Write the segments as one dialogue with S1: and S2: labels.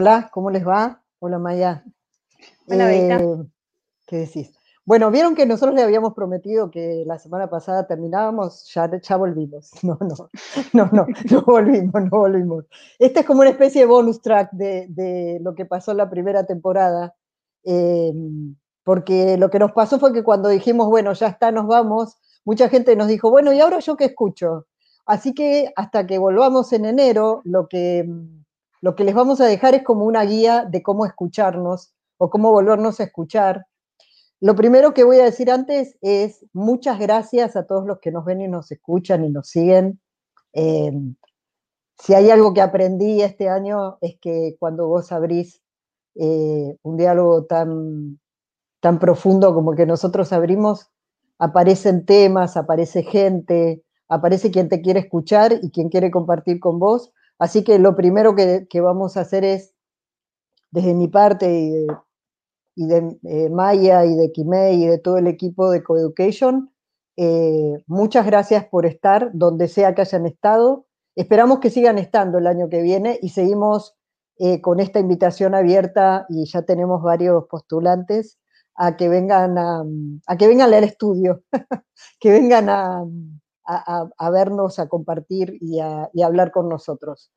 S1: Hola, ¿cómo les va? Hola Maya.
S2: Hola, eh,
S1: ¿Qué decís? Bueno, vieron que nosotros le habíamos prometido que la semana pasada terminábamos, ya, ya volvimos. No, no, no, no, no volvimos, no volvimos. Este es como una especie de bonus track de, lo que pasó en la primera temporada, eh, porque lo que nos pasó fue que cuando dijimos, bueno, ya está, nos vamos, mucha gente nos dijo, bueno, ¿y ahora yo qué escucho? Así que hasta que volvamos en enero, lo que lo que les vamos a dejar es como una guía de cómo escucharnos o cómo volvernos a escuchar. Lo primero que voy a decir antes es muchas gracias a todos los que nos ven y nos escuchan y nos siguen. Eh, si hay algo que aprendí este año es que cuando vos abrís eh, un diálogo tan, tan profundo como que nosotros abrimos, aparecen temas, aparece gente, aparece quien te quiere escuchar y quien quiere compartir con vos. Así que lo primero que, vamos a hacer es, desde mi parte y de, eh, Maya y de Kimei y de todo el equipo de Coeducation, eh, muchas gracias por estar donde sea que hayan estado. Esperamos que sigan estando el año que viene y seguimos eh, con esta invitación abierta y ya tenemos varios postulantes a que vengan a, a que vengan al estudio, que vengan a, a, vernos, a compartir y a, hablar con nosotros.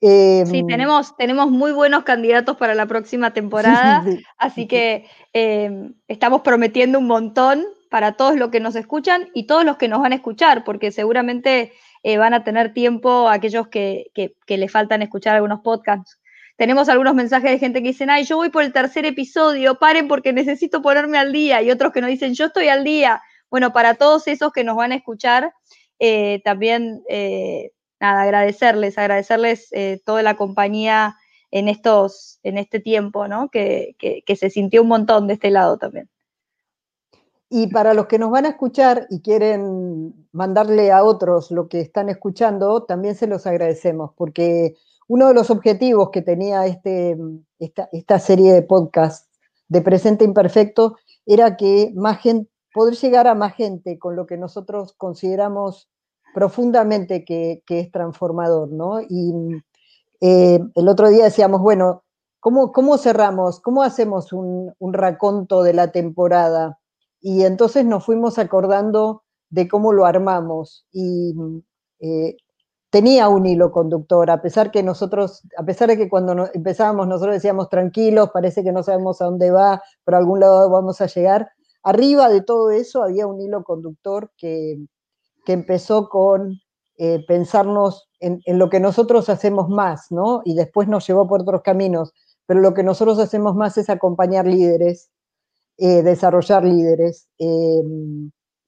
S2: sí, em, tenemos, tenemos muy buenos candidatos para la próxima temporada, así que em, estamos prometiendo un montón para todos los que nos escuchan y todos los que nos van a escuchar, porque seguramente eh, van a tener tiempo aquellos que, que, que les faltan escuchar algunos podcasts. Tenemos algunos mensajes de gente que dicen, ay, yo voy por el tercer episodio, paren porque necesito ponerme al día, y otros que nos dicen, yo estoy al día. Bueno, para todos esos que nos van a escuchar, eh, también, eh, nada, agradecerles, agradecerles eh, toda la compañía en, estos, en este tiempo, ¿no? Que, que, se sintió un montón de este lado también.
S1: Y para los que nos van a escuchar y quieren mandarle a otros lo que están escuchando, también se los agradecemos, porque uno de los objetivos que tenía este, esta, esta serie de podcasts de Presente Imperfecto era que más gente, poder llegar a más gente con lo que nosotros consideramos profundamente que, es transformador, ¿no? Y eh, el otro día decíamos, bueno, ¿cómo, cómo cerramos? ¿Cómo hacemos un, raconto de la temporada? Y entonces nos fuimos acordando de cómo lo armamos y eh, tenía un hilo conductor, a pesar que nosotros, a pesar de que cuando empezábamos nosotros decíamos tranquilos, parece que no sabemos a dónde va, por algún lado vamos a llegar, Arriba de todo eso había un hilo conductor que, empezó con eh, pensarnos en, lo que nosotros hacemos más, ¿no? Y después nos llevó por otros caminos, pero lo que nosotros hacemos más es acompañar líderes, eh, desarrollar líderes eh,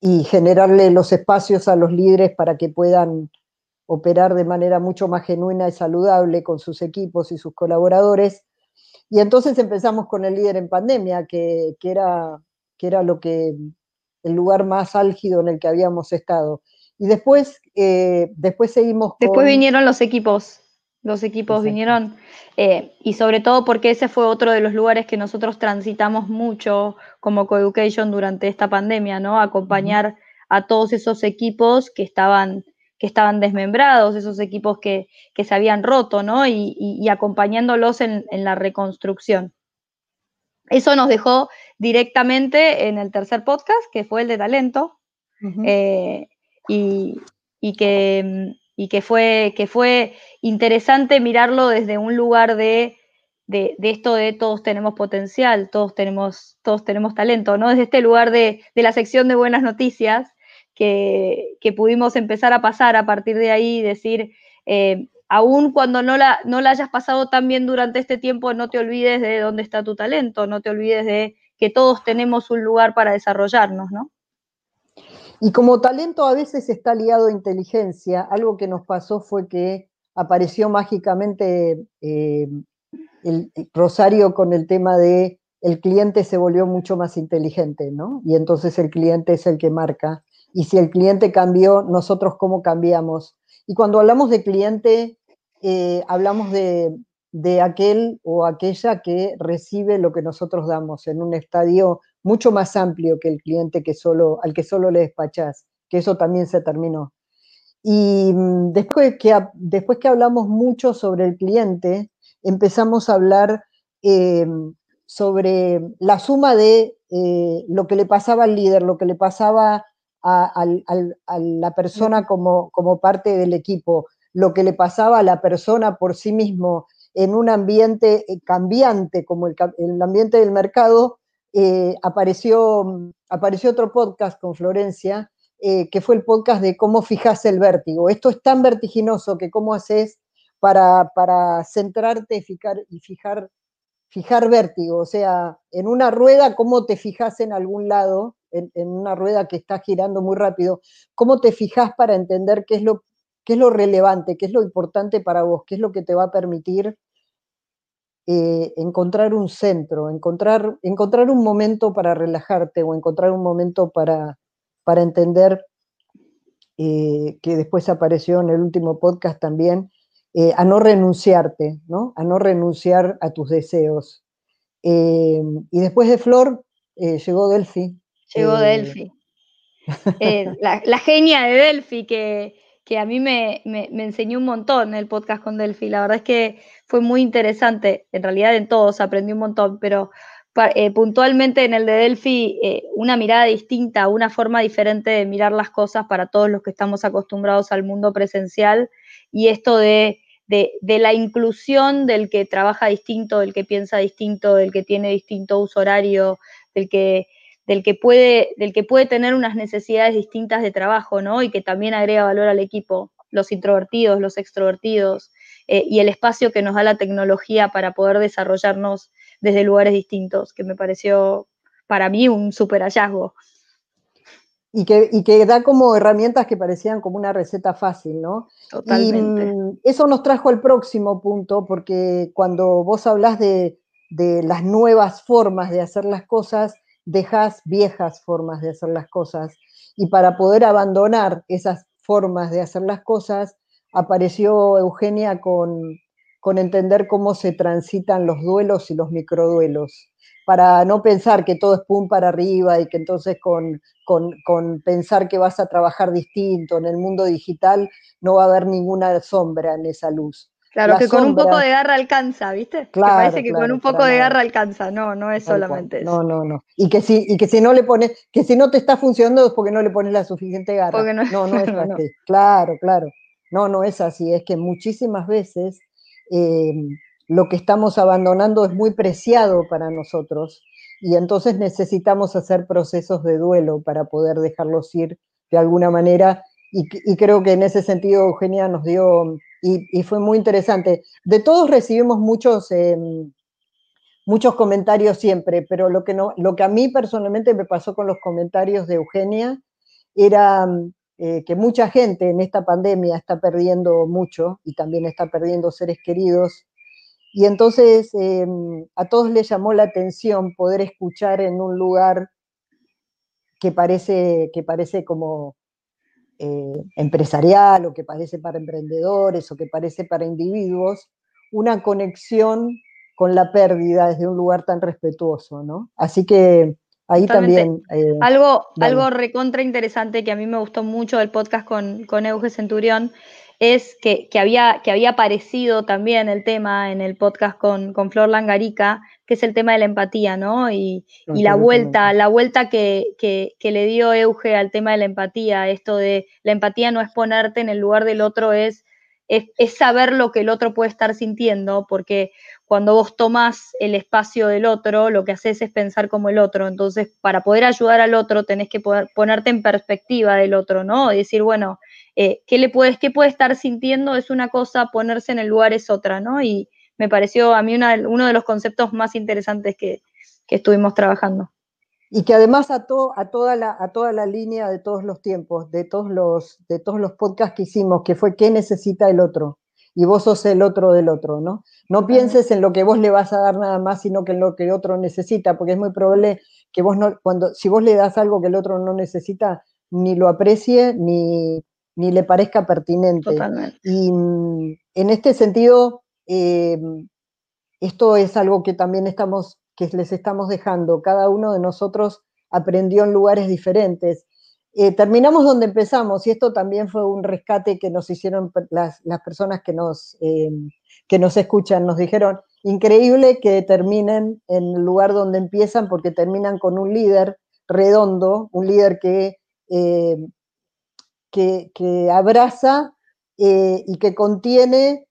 S1: y generarle los espacios a los líderes para que puedan operar de manera mucho más genuina y saludable con sus equipos y sus colaboradores. Y entonces empezamos con el líder en pandemia, que, que era que era lo que, el lugar más álgido en el que habíamos estado. Y después, eh, después seguimos
S2: Después vinieron los equipos, los equipos vinieron, eh, y sobre todo porque ese fue otro de los lugares que nosotros transitamos mucho como Coeducation durante esta pandemia, ¿no? Acompañar a todos esos equipos que estaban que estaban desmembrados, esos equipos que, se habían roto, ¿no? Y, acompañándolos en, en, la reconstrucción. Eso nos dejó directamente en el tercer podcast, que fue el de talento, eh, y, que, que, fue, que fue interesante mirarlo desde un lugar de, esto de todos tenemos potencial, todos tenemos, todos tenemos talento, ¿no? Desde este lugar de, la sección de buenas noticias que, pudimos empezar a pasar a partir de ahí, decir, eh, aún cuando no la, no la hayas pasado tan bien durante este tiempo, no te olvides de dónde está tu talento, no te olvides de que todos tenemos un lugar para desarrollarnos, ¿no?
S1: Y como talento a veces está ligado a inteligencia, algo que nos pasó fue que apareció mágicamente eh, el, Rosario con el tema de el cliente se volvió mucho más inteligente, ¿no? Y entonces el cliente es el que marca. Y si el cliente cambió, nosotros cómo cambiamos. Y cuando hablamos de cliente, eh, hablamos de, de aquel o aquella que recibe lo que nosotros damos en un estadio mucho más amplio que el cliente que solo, al que solo le despachás, que eso también se terminó. Y mm, después que, después que hablamos mucho sobre el cliente, empezamos a hablar eh, sobre la suma de eh, lo que le pasaba al líder, lo que le pasaba a, la persona como, como, parte del equipo, lo que le pasaba a la persona por sí mismo en un ambiente eh, cambiante como el, ambiente del mercado, apareció, apareció otro podcast con Florencia, que fue el podcast de cómo fijas el vértigo. Esto es tan vertiginoso que cómo haces para, para centrarte y fijar, y fijar fijar vértigo, o sea, en una rueda, cómo te fijas en algún lado, en, una rueda que está girando muy rápido, cómo te fijas para entender qué es, lo, qué es lo relevante, qué es lo importante para vos, qué es lo que te va a permitir eh, encontrar un centro, encontrar, encontrar un momento para relajarte o encontrar un momento para, para entender, eh, que después apareció en el último podcast también, eh, a no renunciarte, ¿no? A no renunciar a tus deseos. Y después de Flor llegó Delphi.
S2: Llegó Delphi. La, genia de Delphi que, a mí me, enseñó un montón el podcast con Delphi. La verdad es que fue muy interesante. En realidad en todos aprendí un montón, pero puntualmente en el de Delphi una mirada distinta, una forma diferente de mirar las cosas para todos los que estamos acostumbrados al mundo presencial y esto de de, la inclusión del que trabaja distinto, del que piensa distinto, del que tiene distinto uso horario, del que, del que, puede, del que puede tener unas necesidades distintas de trabajo, ¿no? Y que también agrega valor al equipo, los introvertidos, los extrovertidos, eh, y el espacio que nos da la tecnología para poder desarrollarnos desde lugares distintos, que me pareció para mí un súper hallazgo
S1: y que, da como herramientas que parecían como una receta fácil, ¿no?
S2: Totalmente.
S1: Y mm, eso nos trajo al próximo punto, porque cuando vos hablas de, las nuevas formas de hacer las cosas, dejas viejas formas de hacer las cosas. Y para poder abandonar esas formas de hacer las cosas, apareció Eugenia con, con entender cómo se transitan los duelos y los microduelos para no pensar que todo es pum para arriba y que entonces con, pensar que vas a trabajar distinto en el mundo digital no va a haber ninguna sombra en esa luz.
S2: Claro, que con un poco de garra alcanza, ¿viste? Claro, que parece que con un poco de garra alcanza, no, no es solamente eso.
S1: No, no, no. Y que si, y que si no le pones, que si no te está funcionando es porque no le pones la suficiente garra. No, no, es así. Claro, claro. No, no es así. Es que muchísimas veces eh, lo que estamos abandonando es muy preciado para nosotros y entonces necesitamos hacer procesos de duelo para poder dejarlos ir de alguna manera y, creo que en ese sentido Eugenia nos dio, y, fue muy interesante. De todos recibimos muchos, em, muchos comentarios siempre, pero lo que, no, lo que a mí personalmente me pasó con los comentarios de Eugenia era eh, que mucha gente en esta pandemia está perdiendo mucho y también está perdiendo seres queridos y entonces em, a todos les llamó la atención poder escuchar en un lugar que parece, que parece como eh, empresarial o que parece para emprendedores o que parece para individuos, una conexión con la pérdida desde un lugar tan respetuoso, ¿no? Así que ahí también...
S2: Eh, algo, algo recontra interesante que a mí me gustó mucho del podcast con, con Euge Centurión es que, había, que había aparecido también el tema en el podcast con, Flor Langarica, que es el tema de la empatía, ¿no? Y, la vuelta, la vuelta que, le dio Euge al tema de la empatía, esto de la empatía no es ponerte en el lugar del otro, es, es, es saber lo que el otro puede estar sintiendo, porque cuando vos tomás el espacio del otro, lo que haces es pensar como el otro. Entonces, para poder ayudar al otro, tenés que poder ponerte en perspectiva del otro, ¿no? Y decir, bueno, eh, qué le puedes, qué puede estar sintiendo es una cosa, ponerse en el lugar es otra, ¿no? Y me pareció a mí uno de los conceptos más interesantes que, estuvimos trabajando.
S1: Y que además a, a, toda la, a toda la línea de todos los tiempos, de todos los, de todos los podcasts que hicimos, que fue qué necesita el otro. Y vos sos el otro del otro, ¿no? No pienses en lo que vos le vas a dar nada más, sino que en lo que el otro necesita, porque es muy probable que vos no, cuando, si vos le das algo que el otro no necesita, ni lo aprecie, ni, ni le parezca pertinente. Y mm, en este sentido, eh, esto es algo que también estamos, que les estamos dejando. Cada uno de nosotros aprendió en lugares diferentes. eh, terminamos donde empezamos y esto también fue un rescate que nos hicieron las, personas que nos, eh, que nos escuchan. Nos dijeron, increíble que terminen en el lugar donde empiezan porque terminan con un líder redondo, un líder que, eh, que, abraza y que contiene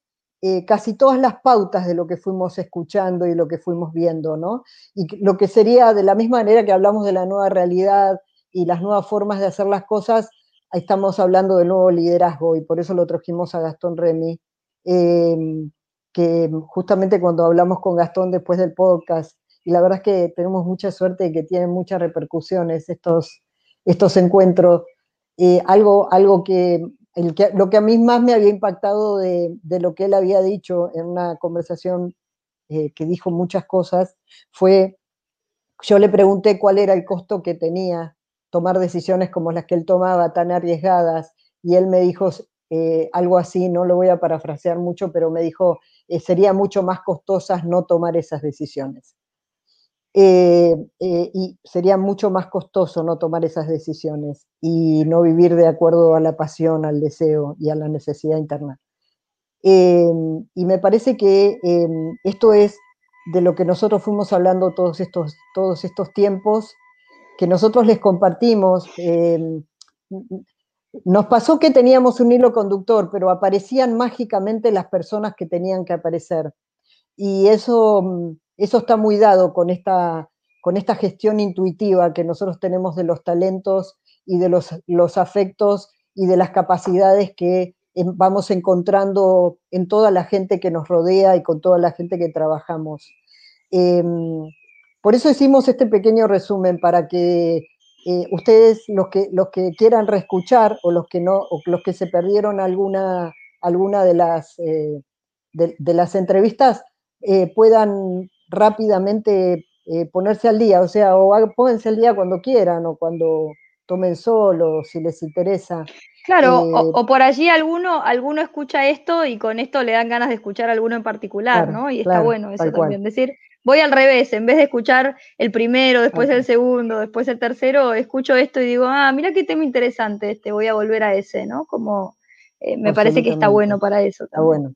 S1: casi todas las pautas de lo que fuimos escuchando y lo que fuimos viendo, ¿no? Y lo que sería de la misma manera que hablamos de la nueva realidad, y las nuevas formas de hacer las cosas, estamos hablando de nuevo liderazgo y por eso lo trajimos a Gastón Remy, em, que justamente cuando hablamos con Gastón después del podcast, y la verdad es que tenemos mucha suerte y que tienen muchas repercusiones estos, estos encuentros, eh, algo, algo que, lo que a mí más me había impactado de, lo que él había dicho en una conversación eh, que dijo muchas cosas, fue, yo le pregunté cuál era el costo que tenía tomar decisiones como las que él tomaba, tan arriesgadas, y él me dijo eh, algo así, no lo voy a parafrasear mucho, pero me dijo, sería mucho más costosas no tomar esas decisiones. Eh, y sería mucho más costoso no tomar esas decisiones y no vivir de acuerdo a la pasión, al deseo y a la necesidad interna. y me parece que esto es de lo que nosotros fuimos hablando todos estos, todos estos tiempos que nosotros les compartimos. Em, nos pasó que teníamos un hilo conductor, pero aparecían mágicamente las personas que tenían que aparecer. Y eso, eso está muy dado con esta, con esta gestión intuitiva que nosotros tenemos de los talentos y de los, los afectos y de las capacidades que vamos encontrando en toda la gente que nos rodea y con toda la gente que trabajamos. Em, por eso hicimos este pequeño resumen para que eh, ustedes, los que, los que quieran reescuchar o los que no, los que se perdieron alguna, alguna de, las, eh, de, las entrevistas, eh, puedan rápidamente ponerse al día, o sea, o pónganse al día cuando quieran o cuando tomen solo, si les interesa.
S2: Claro, o, por allí alguno, alguno escucha esto y con esto le dan ganas de escuchar a alguno en particular, ¿no? Y está bueno eso también. Decir, voy al revés, en vez de escuchar el primero, después el segundo, después el tercero, escucho esto y digo, ah, mira qué tema interesante este, voy a volver a ese, ¿no? Como eh, me parece que está bueno para eso.
S1: Está bueno.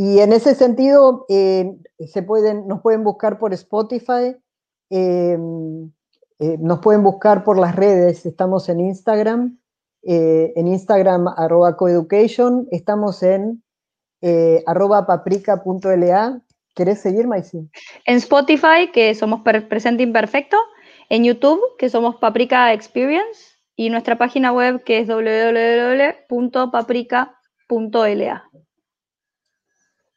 S1: Y en ese sentido, eh, se pueden, nos pueden buscar por Spotify, em, eh, nos pueden buscar por las redes, estamos en Instagram, en Instagram arroba coeducation, estamos en arroba paprika.la, ¿Querés seguir, Maisy?
S2: En Spotify, que somos Presente Imperfecto, en YouTube, que somos Paprika Experience, y nuestra página web, que es www.paprika.la.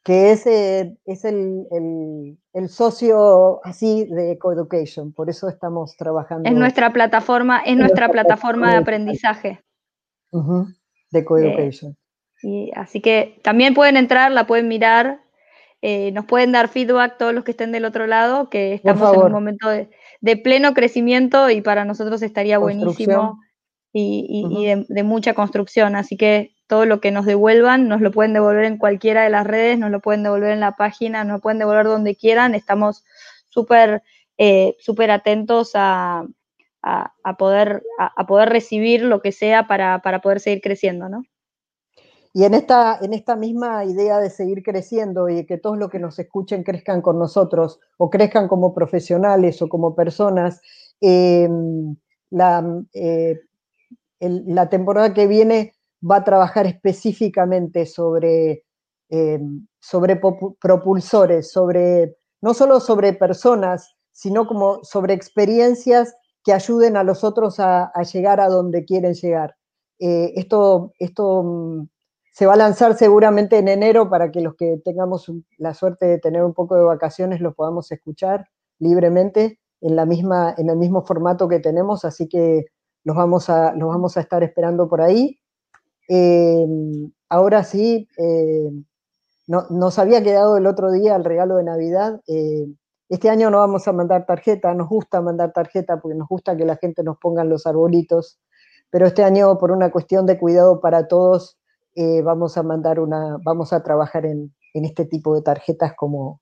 S1: Que es, es el, socio así de Coeducation, por eso estamos trabajando.
S2: Es nuestra plataforma, es nuestra plataforma de aprendizaje.
S1: de Coeducation.
S2: y así que también pueden entrar, la pueden mirar, eh, nos pueden dar feedback todos los que estén del otro lado, que estamos en un momento de, pleno crecimiento y para nosotros estaría buenísimo y, de, mucha construcción. Así que todo lo que nos devuelvan, nos lo pueden devolver en cualquiera de las redes, nos lo pueden devolver en la página, nos lo pueden devolver donde quieran. Estamos súper eh, atentos a, poder, a, poder recibir lo que sea para, para poder seguir creciendo, ¿no?
S1: Y en esta, en esta misma idea de seguir creciendo y de que todos los que nos escuchen crezcan con nosotros o crezcan como profesionales o como personas, em, la, eh, la, temporada que viene va a trabajar específicamente sobre, em, sobre propulsores, sobre, no solo sobre personas, sino como sobre experiencias que ayuden a los otros a, llegar a donde quieren llegar. Eh, esto, esto mm, se va a lanzar seguramente en enero para que los que tengamos la suerte de tener un poco de vacaciones los podamos escuchar libremente en, la misma, en el mismo formato que tenemos, así que los vamos a, los vamos a estar esperando por ahí. Eh, ahora sí, eh, no, nos había quedado el otro día el regalo de Navidad. Eh, este año no vamos a mandar tarjeta, nos gusta mandar tarjeta porque nos gusta que la gente nos ponga los arbolitos, pero este año por una cuestión de cuidado para todos, vamos a mandar una, vamos a trabajar en, este tipo de tarjetas como,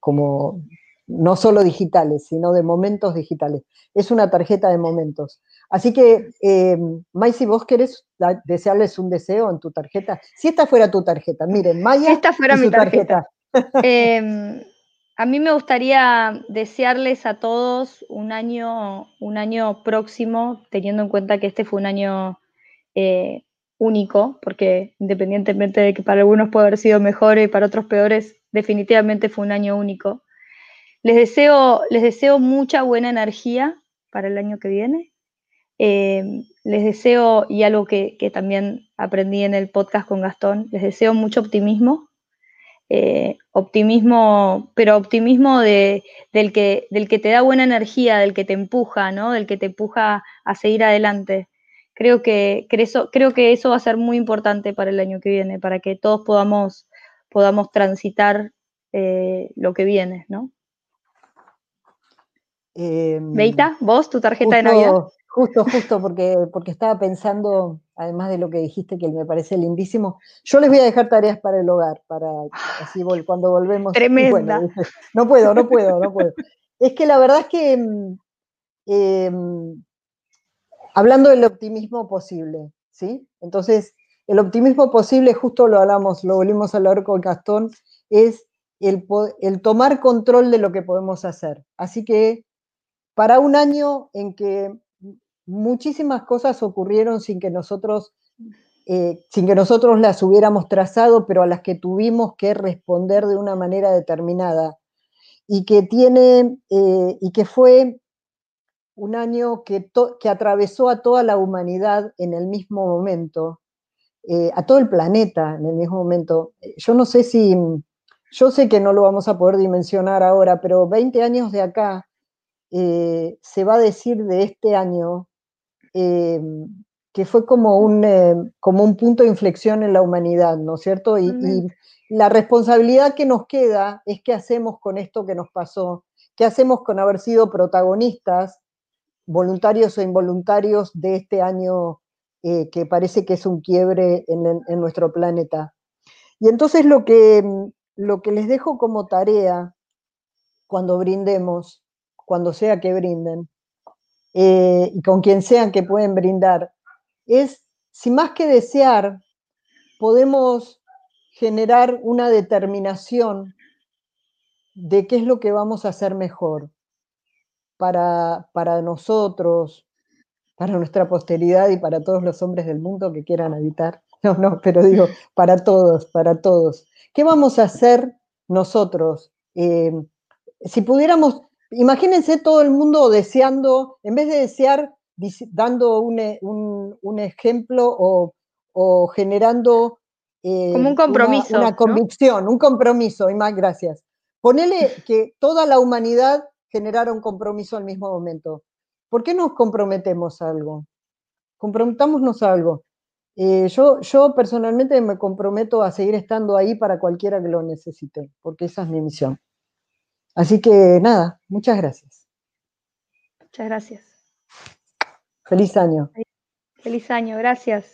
S1: como no solo digitales, sino de momentos digitales. Es una tarjeta de momentos. Así que, eh, si vos querés desearles un deseo en tu tarjeta, si esta fuera tu tarjeta, miren, Maya.
S2: Si esta fuera mi tarjeta. Em, a mí me gustaría desearles a todos un año, un año próximo, teniendo en cuenta que este fue un año eh, único, porque independientemente de que para algunos puede haber sido mejor y para otros peores, definitivamente fue un año único. Les deseo, les deseo mucha buena energía para el año que viene. Eh, les deseo, y algo que, también aprendí en el podcast con Gastón, les deseo mucho optimismo. Eh, optimismo, pero optimismo de, del, que, del que te da buena energía, del que te empuja, ¿no? Del que te empuja a seguir adelante. Creo que, eso, creo que eso va a ser muy importante para el año que viene, para que todos podamos, podamos transitar eh, lo que viene, ¿no? Eh, vos, tu tarjeta de Navidad.
S1: Justo, justo, porque, porque estaba pensando, además de lo que dijiste, que me parece lindísimo, yo les voy a dejar tareas para el hogar, para así cuando volvemos.
S2: Tremenda.
S1: no puedo, no puedo, no puedo. Es que la verdad es que mm, em, hablando del optimismo posible, ¿sí? Entonces, el optimismo posible, justo lo hablamos, lo volvimos a hablar con Gastón, es el, el tomar control de lo que podemos hacer. Así que para un año en que muchísimas cosas ocurrieron sin que nosotros, eh, sin que nosotros las hubiéramos trazado, pero a las que tuvimos que responder de una manera determinada. Y que tiene, eh, y que fue un año que, que, atravesó a toda la humanidad en el mismo momento, eh, a todo el planeta en el mismo momento. Yo no sé si, yo sé que no lo vamos a poder dimensionar ahora, pero 20 años de acá se va a decir de este año eh, que fue como un, eh, como un punto de inflexión en la humanidad, ¿no es cierto? Y, la responsabilidad que nos queda es qué hacemos con esto que nos pasó, qué hacemos con haber sido protagonistas, voluntarios o involuntarios, de este año eh, que parece que es un quiebre en, en, nuestro planeta. Y entonces lo que, lo que les dejo como tarea cuando brindemos, cuando sea que brinden, eh, y con quien sean que pueden brindar, es si más que desear, podemos generar una determinación de qué es lo que vamos a hacer mejor para, para nosotros, para nuestra posteridad y para todos los hombres del mundo que quieran habitar. No, no, pero digo, para todos, para todos. ¿Qué vamos a hacer nosotros? Eh, si pudiéramos imagínense todo el mundo deseando, en vez de desear, dando un, eh, ejemplo o, generando...
S2: Eh, Como un compromiso.
S1: Una, convicción, un compromiso, y más gracias. Ponele que toda la humanidad generara un compromiso al mismo momento. ¿Por qué nos comprometemos a algo? Comprometámonos a algo. Eh, yo, yo personalmente me comprometo a seguir estando ahí para cualquiera que lo necesite, porque esa es mi misión. Así que nada, muchas gracias.
S2: Muchas gracias.
S1: Feliz año.
S2: Feliz año, gracias.